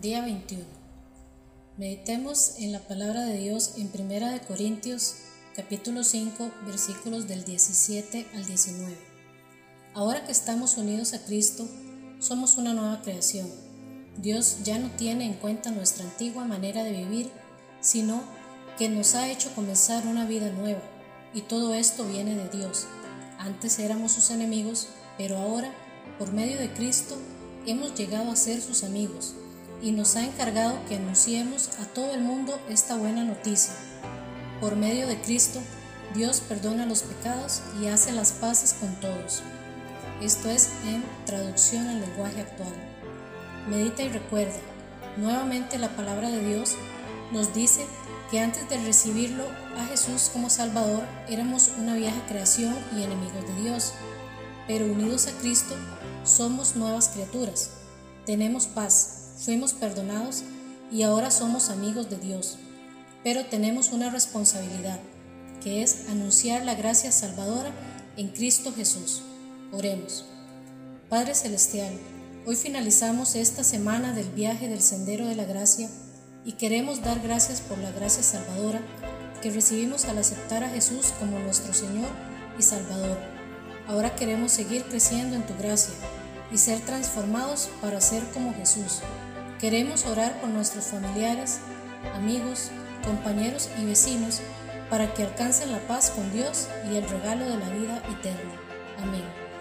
Día 21. Meditemos en la palabra de Dios en Primera de Corintios, capítulo 5, versículos del 17 al 19. Ahora que estamos unidos a Cristo, somos una nueva creación. Dios ya no tiene en cuenta nuestra antigua manera de vivir, sino que nos ha hecho comenzar una vida nueva, y todo esto viene de Dios. Antes éramos sus enemigos, pero ahora, por medio de Cristo, hemos llegado a ser sus amigos y nos ha encargado que anunciemos a todo el mundo esta buena noticia. Por medio de Cristo, Dios perdona los pecados y hace las paces con todos. Esto es en traducción al lenguaje actual. Medita y recuerda, nuevamente la palabra de Dios nos dice que antes de recibirlo a Jesús como Salvador éramos una vieja creación y enemigos de Dios, pero unidos a Cristo somos nuevas criaturas. Tenemos paz, fuimos perdonados y ahora somos amigos de Dios. Pero tenemos una responsabilidad, que es anunciar la gracia salvadora en Cristo Jesús. Oremos. Padre Celestial, hoy finalizamos esta semana del viaje del Sendero de la Gracia y queremos dar gracias por la gracia salvadora que recibimos al aceptar a Jesús como nuestro Señor y Salvador. Ahora queremos seguir creciendo en tu gracia y ser transformados para ser como Jesús. Queremos orar por nuestros familiares, amigos, compañeros y vecinos para que alcancen la paz con Dios y el regalo de la vida eterna. Amén.